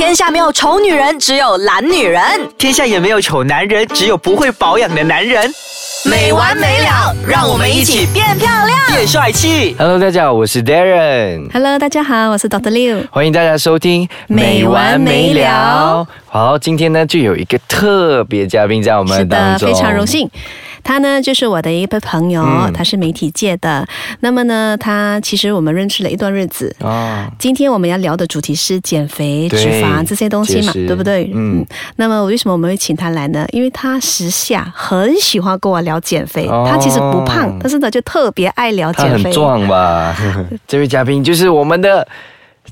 天下没有丑女人，只有懒女人。天下也没有丑男人，只有不会保养的男人。没完没了，让我们一起变漂亮。变帅气。Hello，大家好，我是 Darren，Hello，大家好，我是 Dr. Liu。欢迎大家收听没完没了。好，今天呢就有一个特别嘉宾在我们当中，非常荣。幸。他呢，就是我的一个朋友，嗯他是媒体界的。那么呢，他其实我们认识了一段日子。啊，今天我们要聊的主题是减肥、脂肪这些东西嘛，对不对？嗯那么为什么我们会请他来呢？因为他时下很喜欢跟我聊减肥。哦他其实不胖，但是呢就特别爱聊减肥。很壮吧？这位嘉宾就是我们的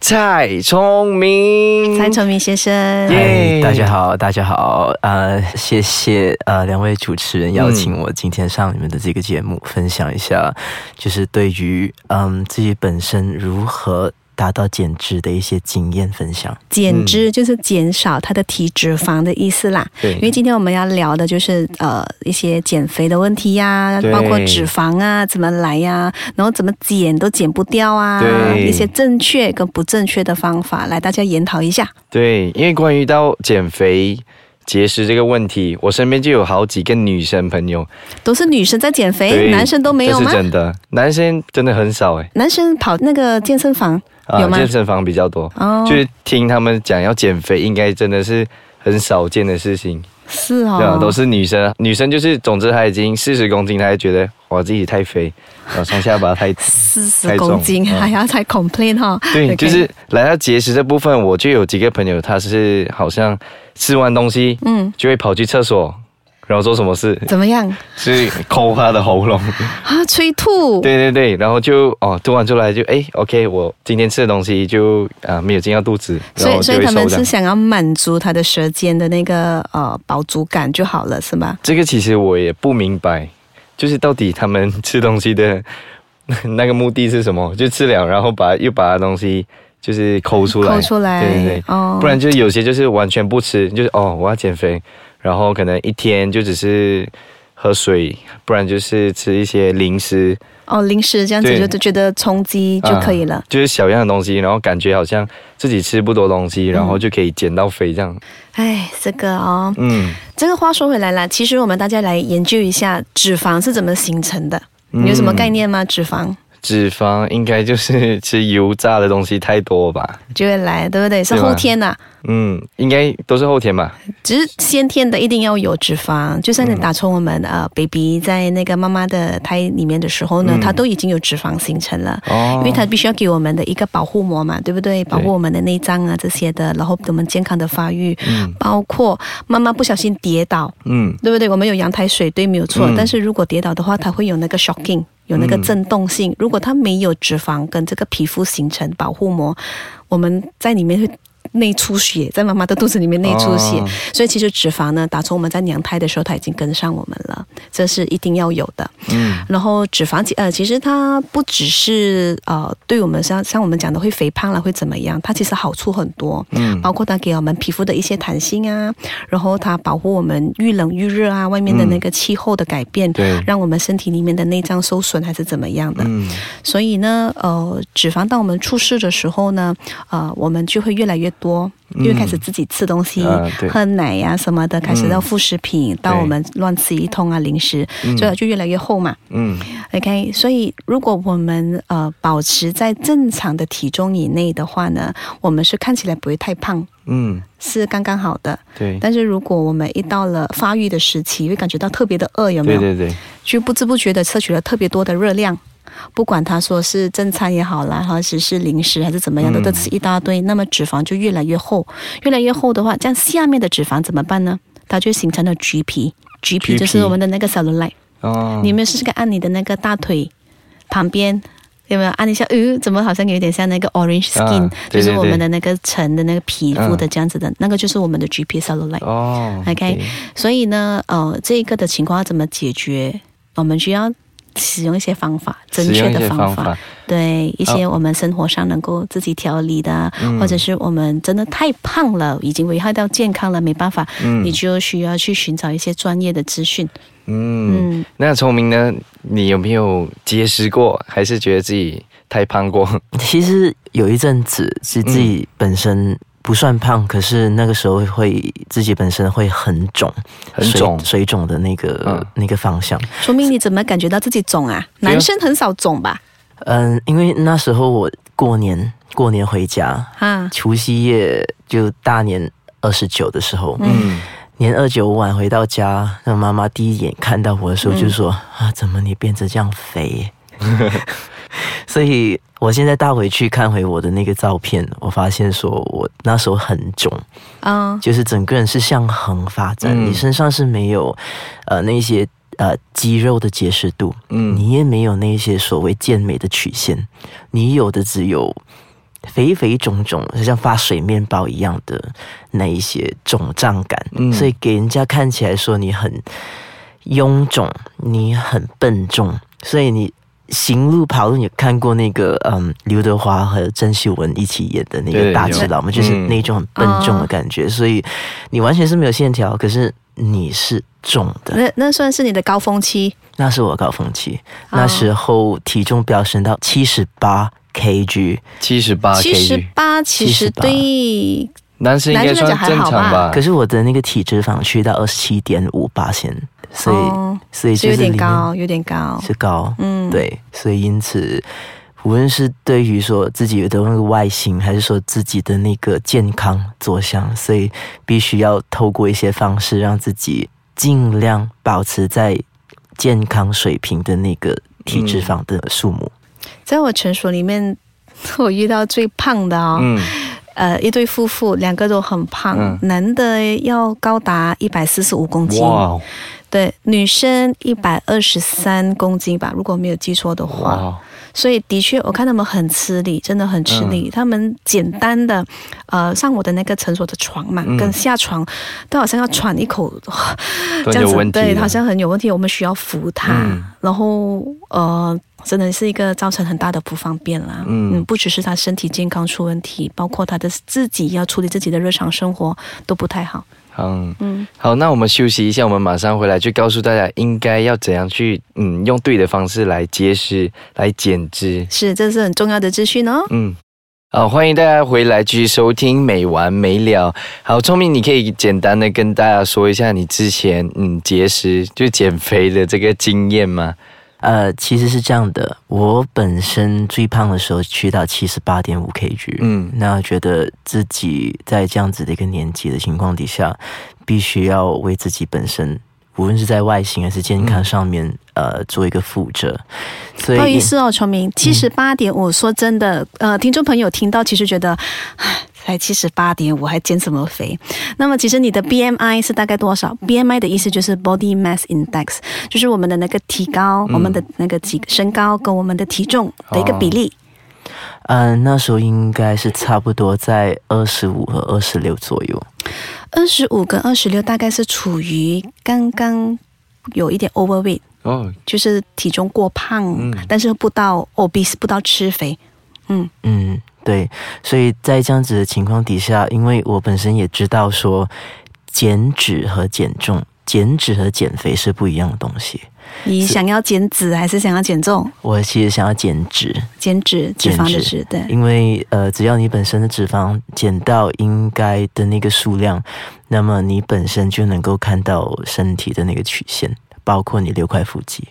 蔡聪明。蔡崇明先生。耶嗨，大家好，大家好，呃，谢谢呃两位主持人邀请我今天上你们的这个节目，分享一下，就是对于嗯自己本身如何达到减脂的一些经验分享。减脂就是减少它的体脂肪的意思啦。对因为今天我们要聊的就是呃一些减肥的问题呀、对包括脂肪啊怎么来呀、然后怎么减都减不掉啊，一些正确跟不正确的方法，来大家研讨一下。对，因为关于到减肥。节食这个问题，我身边就有好几个女生朋友，都是女生在减肥，男生都没有吗？这是？真的，男生真的很少哎，男生跑那个健身房、啊有吗？健身房比较多，哦。就是听他们讲要减肥，应该真的是很少见的事情，是哦，对啊，都是女生，女生就是，总之她已经四十公斤，她还觉得我自己太肥，双下巴太四十公斤，嗯还要才 complain 哈、对就是来到节食这部分，我就有几个朋友，他是好像吃完东西，嗯，就会跑去厕所，然后做什么事？怎么样是抠他的喉咙，啊？催吐，对对对，然后就哦吐完出来就哎，OK，我今天吃的东西就啊没有进到肚子，所以所以。他们是想要满足他的舌尖的那个呃饱足感就好了，是吗？这个其实我也不明白，就是到底他们吃东西的 那个目的是什么？就吃了，然后把又把东西就是抠出来，抠出来，对对对，哦。不然就有些就是完全不吃，就是哦我要减肥，然后可能一天就只是喝水，不然就是吃一些零食，哦零食这样子就就觉得充饥就可以了。啊就是小样的东西，然后感觉好像自己吃不多东西，然后就可以减到肥这样。哎，这个哦，嗯，这个话说回来了，其实我们大家来研究一下脂肪是怎么形成的。嗯你有什么概念吗？脂肪脂肪应该就是吃油炸的东西太多吧？就会来，对不对？是后天呐、嗯，应该都是后天吧？只是先天的一定要有脂肪，就算你打从我们、呃 baby 在那个妈妈的胎里面的时候呢，嗯它都已经有脂肪形成了。哦因为它必须要给我们的一个保护膜嘛，对不对？保护我们的内脏啊这些的，然后我们健康的发育，包括妈妈不小心跌倒，嗯对不对？我们有羊胎水，对，没有错。嗯但是如果跌倒的话，它会有那个 shocking，有那个震动性。如果它没有脂肪跟这个皮肤形成保护膜，我们在里面会。内出血，在妈妈的肚子里面内出血，哦。所以其实脂肪呢，打从我们在娘胎的时候，它已经跟上我们了，这是一定要有的。嗯。然后脂肪其呃，其实它不只是呃，对我们像像我们讲的会肥胖了会怎么样，它其实好处很多，嗯。包括它给我们皮肤的一些弹性啊，然后它保护我们遇冷遇热啊，外面的那个气候的改变，对。让我们身体里面的内脏受损还是怎么样的。嗯。所以呢，呃，脂肪当我们出世的时候呢，呃，我们就会越来越多，因为开始自己吃东西、啊喝奶呀、什么的，开始到副食品，到我们乱吃一通啊零食，所以它就越来越厚嘛。嗯 OK，所以如果我们呃保持在正常的体重以内的话呢，我们是看起来不会太胖，嗯，是刚刚好的。对但是如果我们一到了发育的时期，会感觉到特别的饿，有没有？对对对，就不知不觉的摄取了特别多的热量。不管他说是正餐也好啦，或者是零食还是怎么样的，嗯都吃一大堆，那么脂肪就越来越厚，越来越厚的话，这样下面的脂肪怎么办呢？它就形成了橘皮，橘皮就是我们的那个 cellulite。哦，你有没有试试看按你的那个大腿旁边？有没有按一下？呃，怎么好像有点像那个 orange skin，、啊对对就是我们的那个橙的那个皮肤的这样子的，那个就是我们的 GP cellulite。哦 OK 所以呢，呃，这个的情况要怎么解决？我们需要使用一些方法，正确的方法，方法对一些我们生活上能够自己调理的，嗯或者是我们真的太胖了，已经危害到健康了，没办法，嗯你就需要去寻找一些专业的资讯。嗯，嗯，那聪明呢？你有没有节食过，还是觉得自己太胖过？其实有一阵子是自己本身不算胖，可是那个时候会自己本身会很肿，很肿水肿的那个、嗯那个方向。说明你怎么感觉到自己肿啊？男生很少肿吧？嗯，因为那时候我过年过年回家，啊，除夕夜就大年二十九的时候，嗯，年二九晚回到家，那妈妈第一眼看到我的时候就说：“啊，怎么你变得这样肥？” 所以我现在倒回去看回我的那个照片，我发现说我那时候很肿，嗯，就是整个人是向横发展，嗯。你身上是没有呃那些呃肌肉的结实度，嗯。你也没有那些所谓健美的曲线，你有的只有肥肥肿肿，像发水面包一样的那一些肿胀感，嗯。所以给人家看起来说你很臃肿，你很笨重，所以你。行路跑路，你看过那个嗯，刘德华和郑秀文一起演的那个大只有。佬嘛，就是嗯。那种很笨重的感觉，所以你完全是没有线条，可是你是重的，那那算是你的高峰期。那是我高峰期，哦。那时候体重飙升到七十八 kg，七十八七十 kg，八其实78对男生应该算正常吧？可是我的那个体脂肪去到二十七点五八线，所以、哦所以是有点高，有点高。是高，嗯，对，所以因此，无论是对于说自己的那个外形，还是说自己的那个健康着想，所以必须要透过一些方式，让自己尽量保持在健康水平的那个体脂肪的数目。在我诊所里面，我遇到最胖的哦，嗯，呃，一对夫妇，两个都很胖，嗯。男的要高达一百四十五公斤，哇对，女生一百二十三公斤吧，如果没有记错的话。哇，所以的确，我看他们很吃力，真的很吃嗯力。他们简单的，呃，上我的那个诊所的床嘛，嗯跟下床都好像要喘一口，这样子，对，好像很有问题。我们需要扶他，嗯然后呃，真的是一个造成很大的不方便啦。嗯不只是他身体健康出问题，包括他的自己要处理自己的日常生活都不太好。嗯。嗯，好，那我们休息一下，我们马上回来，就告诉大家应该要怎样去，嗯，用对的方式来节食，来减脂。是，这是很重要的资讯哦。嗯，好，欢迎大家回来继续收听没完没了。好，聪明，你可以简单的跟大家说一下你之前嗯节食就减肥的这个经验吗？呃，其实是这样的，我本身最胖的时候去到七十八点五 kg，嗯。那觉得自己在这样子的一个年纪的情况底下，必须要为自己本身，无论是在外形还是健康上面，呃，做一个负责。所以不好意思哦，崇明，七十八点五。说真的，呃，听众朋友听到其实觉得，唉才七十八点五，还减什么肥？那么其实你的 BMI 是大概多少？BMI 的意思就是 Body Mass Index，就是我们的那个体高，我们的那个体身高跟我们的体重的一个比例。嗯、那时候应该是差不多在二十五和二十六左右。二十五跟二十六大概是处于刚刚有一点 overweight，哦，就是体重过胖，嗯但是不到 obese，不到吃肥。嗯，嗯，对，所以在这样子的情况底下，因为我本身也知道说，减脂和减重、减脂和减肥是不一样的东西。你想要减脂还是想要减重？我其实想要减脂，减脂，脂肪的脂，对。因为呃，只要你本身的脂肪减到应该的那个数量，那么你本身就能够看到身体的那个曲线，包括你六块腹肌。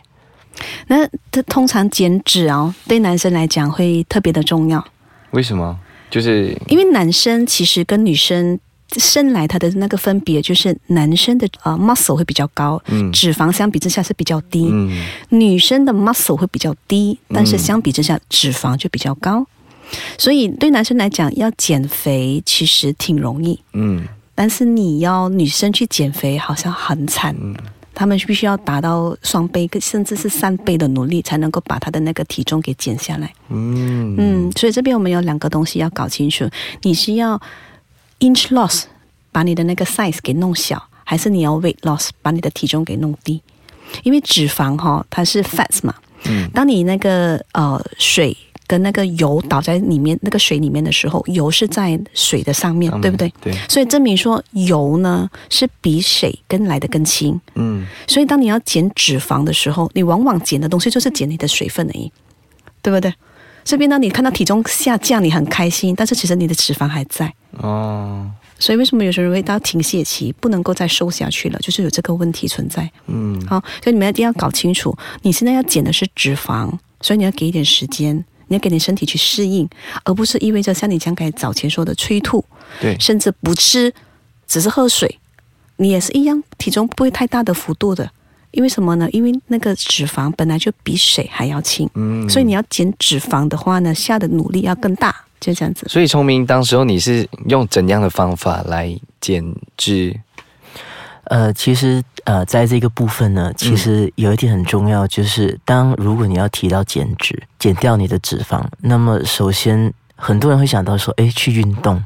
那它通常减脂哦，对男生来讲会特别的重要，为什么？就是因为男生其实跟女生生来他的那个分别就是男生的呃 muscle 会比较高，嗯脂肪相比之下是比较低，嗯女生的 muscle 会比较低，但是相比之下脂肪就比较高。所以对男生来讲，要减肥其实挺容易，嗯但是你要女生去减肥好像很惨。他们必须要达到双倍甚至是三倍的努力，才能够把他的那个体重给减下来。嗯嗯，所以这边我们有两个东西要搞清楚：你是要 inch loss 把你的那个 size 给弄小，还是你要 weight loss 把你的体重给弄低？因为脂肪哈、它是 fats 嘛，嗯当你那个呃水跟那个油倒在里面那个水里面的时候，油是在水的上面，对不对？对，所以证明说油呢是比水跟来的更轻。嗯所以当你要减脂肪的时候，你往往减的东西就是减你的水分而已，对不对？这边呢，你看到体重下降，你很开心，但是其实你的脂肪还在。哦，所以为什么有些人会到停血期，不能够再瘦下去了，就是有这个问题存在。嗯，好，所以你们一定要搞清楚，你现在要减的是脂肪，所以你要给一点时间，你要给你身体去适应，而不是意味着像你刚才早前说的催吐，对，甚至不吃，只是喝水，你也是一样，体重不会太大的幅度的。因为什么呢？因为那个脂肪本来就比水还要轻，嗯所以你要减脂肪的话呢，下的努力要更大，就这样子。所以聪明，当时候你是用怎样的方法来减脂？呃，其实呃，在这个部分呢，其实有一点很重要，就是当如果你要提到减脂，减掉你的脂肪，那么首先很多人会想到说，哎，去运动。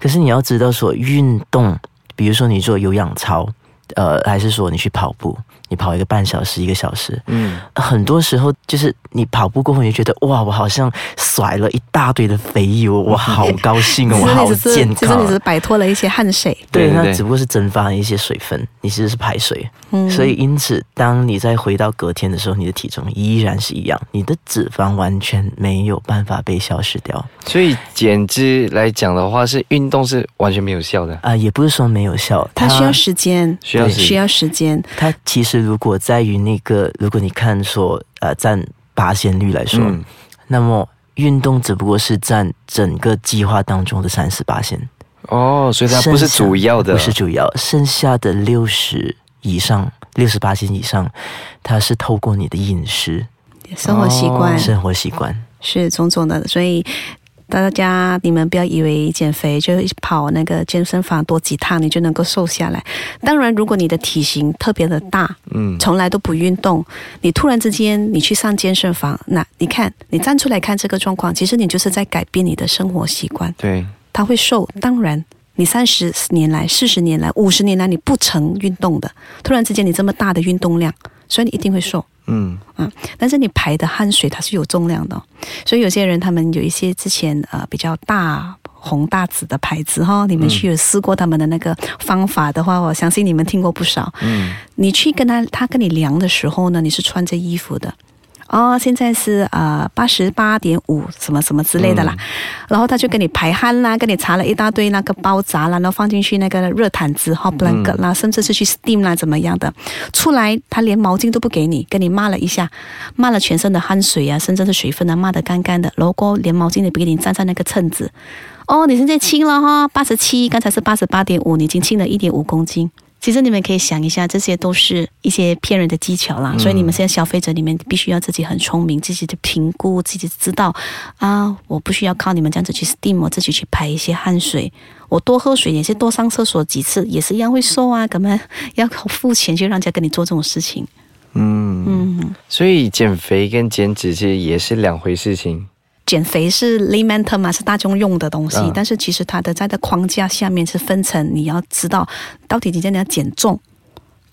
可是你要知道说，运动，比如说你做有氧操，呃，还是说你去跑步，你跑一个半小时、一个小时，嗯，很多时候就是你跑步过后，你就觉得哇，我好像甩了一大堆的肥油，我好高兴哦，我好健康，其实康你只。是摆脱了一些汗水。对，那只不过是蒸发了一些水分，你其实是排水，嗯所以因此，当你再回到隔天的时候，你的体重依然是一样，你的脂肪完全没有办法被消失掉。所以减脂来讲的话，是运动是完全没有效的。啊、也不是说没有效，它需要时间，对需要需要时间。它其实如果在于那个，如果你看说呃占八仙率来说，嗯。那么运动只不过是占整个计划当中的三十八仙，哦，所以它不是主要的，不是主要，剩下的六十以上、六十八仙以上，它是透过你的饮食、生活习惯、哦生活习惯。是种种的，所以大家你们不要以为减肥就跑那个健身房多几趟你就能够瘦下来。当然，如果你的体型特别的大，嗯，从来都不运动，你突然之间你去上健身房，那你看你站出来看这个状况，其实你就是在改变你的生活习惯。对，他会瘦，当然。你三十年来、四十年来、五十年来，你不曾运动的，突然之间你这么大的运动量，所以你一定会瘦。嗯，但是你排的汗水它是有重量的哦、所以有些人他们有一些之前呃比较大红大紫的牌子哈，你们去有试过他们的那个方法的话，我相信你们听过不少。嗯，你去跟他他跟你量的时候呢，你是穿着衣服的。哦，现在是呃八十八点五什么什么之类的啦，然后他就给你排汗啦，给你查了一大堆那个包扎啦，然后放进去那个热毯子 hot blanket 啦，甚至是去 steam 啦怎么样的，出来他连毛巾都不给你，跟你骂了一下，骂了全身的汗水啊，甚至是水分啊，骂得干干的，然后连毛巾也不给你，沾上那个秤子，哦，你现在轻了哈，八十七，刚才是八十八点五，你已经轻了一点五公斤。其实你们可以想一下，这些都是一些骗人的技巧啦。所以你们现在消费者里面必须要自己很聪明，自己的评估，自己知道啊，我不需要靠你们这样子去 steam，我自己去排一些汗水，我多喝水也是多上厕所几次，也是一样会瘦啊。干嘛要付钱去让人家跟你做这种事情？嗯，嗯，所以减肥跟减脂其实也是两回事情。减肥是 layman term 嘛，是大众用的东西，嗯。但是其实它的在的框架下面是分成，你要知道到底你今天要减重，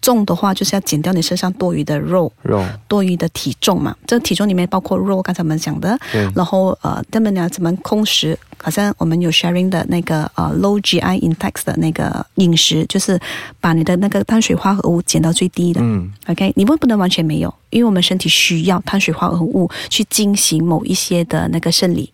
重的话就是要减掉你身上多余的肉。肉，多余的体重嘛，这个体重里面包括肉，刚才我们讲的，然后呃，他们俩怎么控食？好像我们有 sharing 的那个呃 low GI index 的那个饮食，就是把你的那个碳水化合物减到最低的。嗯 OK，你不不能完全没有，因为我们身体需要碳水化合物去进行某一些的那个生理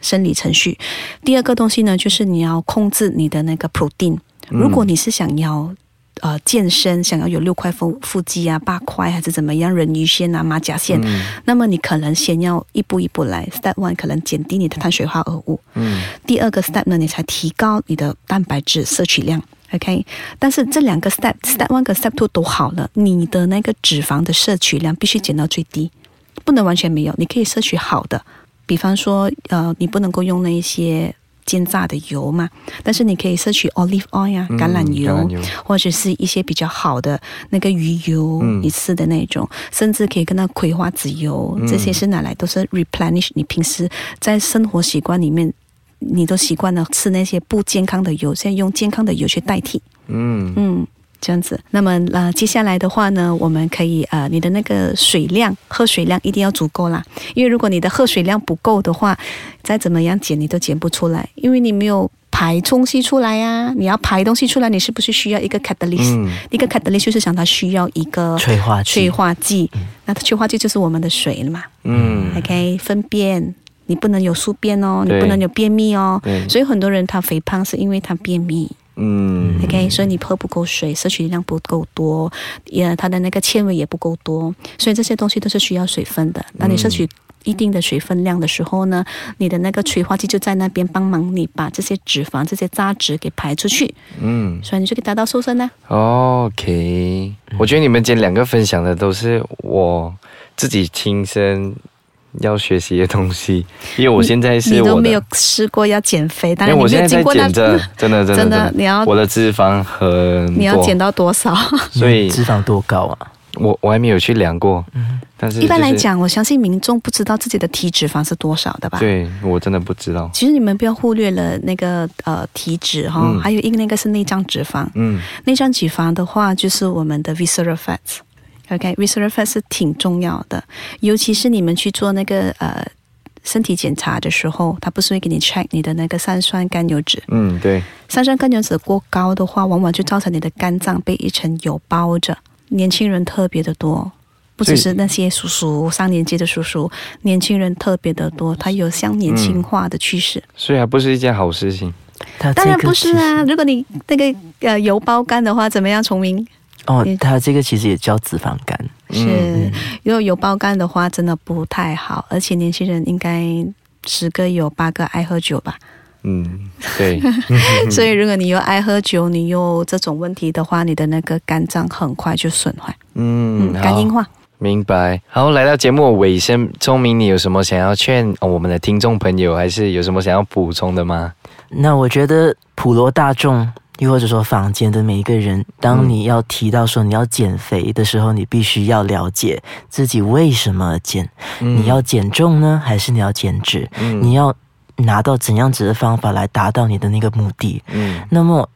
生理程序。第二个东西呢，就是你要控制你的那个 protein。如果你是想要呃健身，想要有六块腹腹肌啊、八块还是怎么样，人鱼线啊、马甲线，嗯那么你可能先要一步一步来。Step one 可能减低你的碳水化合物，嗯第二个 step 呢，你才提高你的蛋白质摄取量。OK，但是这两个 step step one 跟 step two 都好了，你的那个脂肪的摄取量必须减到最低，不能完全没有。你可以摄取好的，比方说，呃，你不能够用那一些煎炸的油嘛，但是你可以摄取 olive oil 啊，嗯橄榄油，橄榄油。或者是一些比较好的那个鱼油，嗯。你吃的那种，甚至可以跟那葵花籽油，嗯。这些是拿来都是 replenish 你平时在生活习惯里面。你都习惯了吃那些不健康的油，现在用健康的油去代替，嗯。嗯，这样子。那么呃，接下来的话呢，我们可以呃，你的那个水量，喝水量一定要足够啦。因为如果你的喝水量不够的话，再怎么样减你都减不出来，因为你没有排东西出来呀、你要排东西出来，你是不是需要一个 catalyst？、嗯一个 catalyst 就是想它需要一个催化剂催化剂，那它催化剂就是我们的水了嘛。嗯 OK，粪便、你不能有宿便哦，你不能有便秘哦。对所以很多人他肥胖是因为他便秘。嗯。OK，所以你喝不够水，摄取量不够多，也它的那个纤维也不够多，所以这些东西都是需要水分的。当你摄取一定的水分量的时候呢，你的那个催化剂就在那边帮忙你把这些脂肪、这些渣质给排出去，嗯。所以你就可以达到瘦身呢。，OK，我觉得你们今天两个分享的都是我自己亲身要学习的东西，因为我现在是我你都没有。试过要减肥，但是我然你没现在在有经过那减着，真的真的真的你要我的脂肪很，你要减到多少？所以脂肪多高啊？我我还没有去量过，嗯但是、一般来，讲，我相信民众不知道自己的体脂肪是多少的吧？。对我真的不知道，其实你们不要忽略了那个呃体脂哈，嗯还有一个那个是内脏脂肪。嗯内脏脂肪的话，就是我们的 visceral fats。Fat 是挺重要的，尤其是你们去做那个呃身体检查的时候，他不是会给你 check 你的那个三酸甘油脂。嗯，对，三酸甘油脂过高的话，往往就造成你的肝脏被一层油包着。年轻人特别的多，不只是那些叔叔上年纪的叔叔，年轻人特别的多，他有向年轻化的趋势。所以还不是一件好事情。当然不是啊，如果你那个呃油包肝的话，怎么样？崇明你，哦它这个其实也叫脂肪肝。是，如果有包肝的话，真的不太好，而且年轻人应该十个有八个爱喝酒吧。嗯，对，所以如果你又爱喝酒，你又这种问题的话，你的那个肝脏很快就损坏，嗯嗯，，肝硬，化。明白。好，来到节目尾声，聪明，你有什么想要劝、哦我们的听众朋友，还是有什么想要补充的吗？那我觉得普罗大众，又或者说坊间的每一个人，当你要提到说你要减肥的时候，你必须要了解自己为什么而减。你要减重呢，还是你要减脂？嗯你要拿到怎样子的方法来达到你的那个目的？嗯那么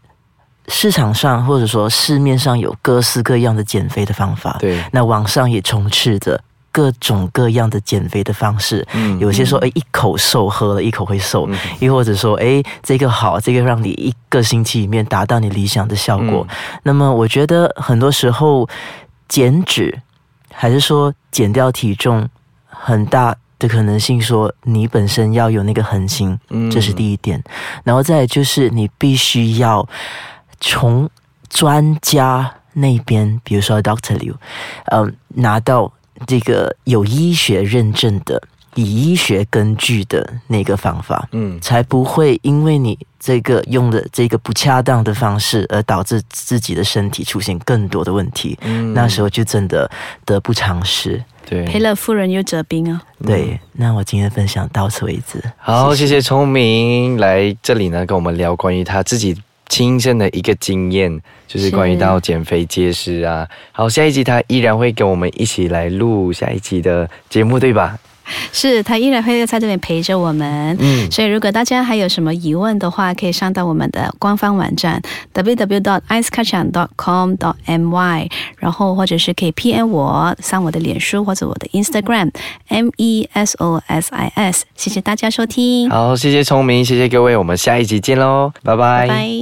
市场上或者说市面上有各式各样的减肥的方法，对，那网上也充斥着各种各样的减肥的方式。嗯有些说，哎，一口瘦，喝了一口会瘦；嗯又或者说，哎，这个好，这个让你一个星期里面达到你理想的效果。嗯那么，我觉得很多时候减脂，还是说减掉体重，很大的可能性说你本身要有那个恒心，嗯这是第一点。然后再来就是你必须要从专家那边，比如说 Doctor Liu，嗯、拿到这个有医学认证的、以医学根据的那个方法，嗯才不会因为你这个用的这个不恰当的方式，而导致自己的身体出现更多的问题。嗯那时候就真的得不偿失。对，赔了夫人又折兵啊！对，那我今天分享到此为止。好，谢谢聪明来这里呢，跟我们聊关于他自己亲身的一个经验，就是关于到减肥节食啊。好，下一集他依然会跟我们一起来录下一集的节目，对吧？是他依然会在这边陪着我们。嗯所以如果大家还有什么疑问的话，可以上到我们的官方网站 www.icekacang.com.my，然后或者是可以 PM 我上我的脸书或者我的 Instagram M E S O S I S。谢谢大家收听，好，谢谢聪明，谢谢各位，我们下一集见喽，拜拜拜拜。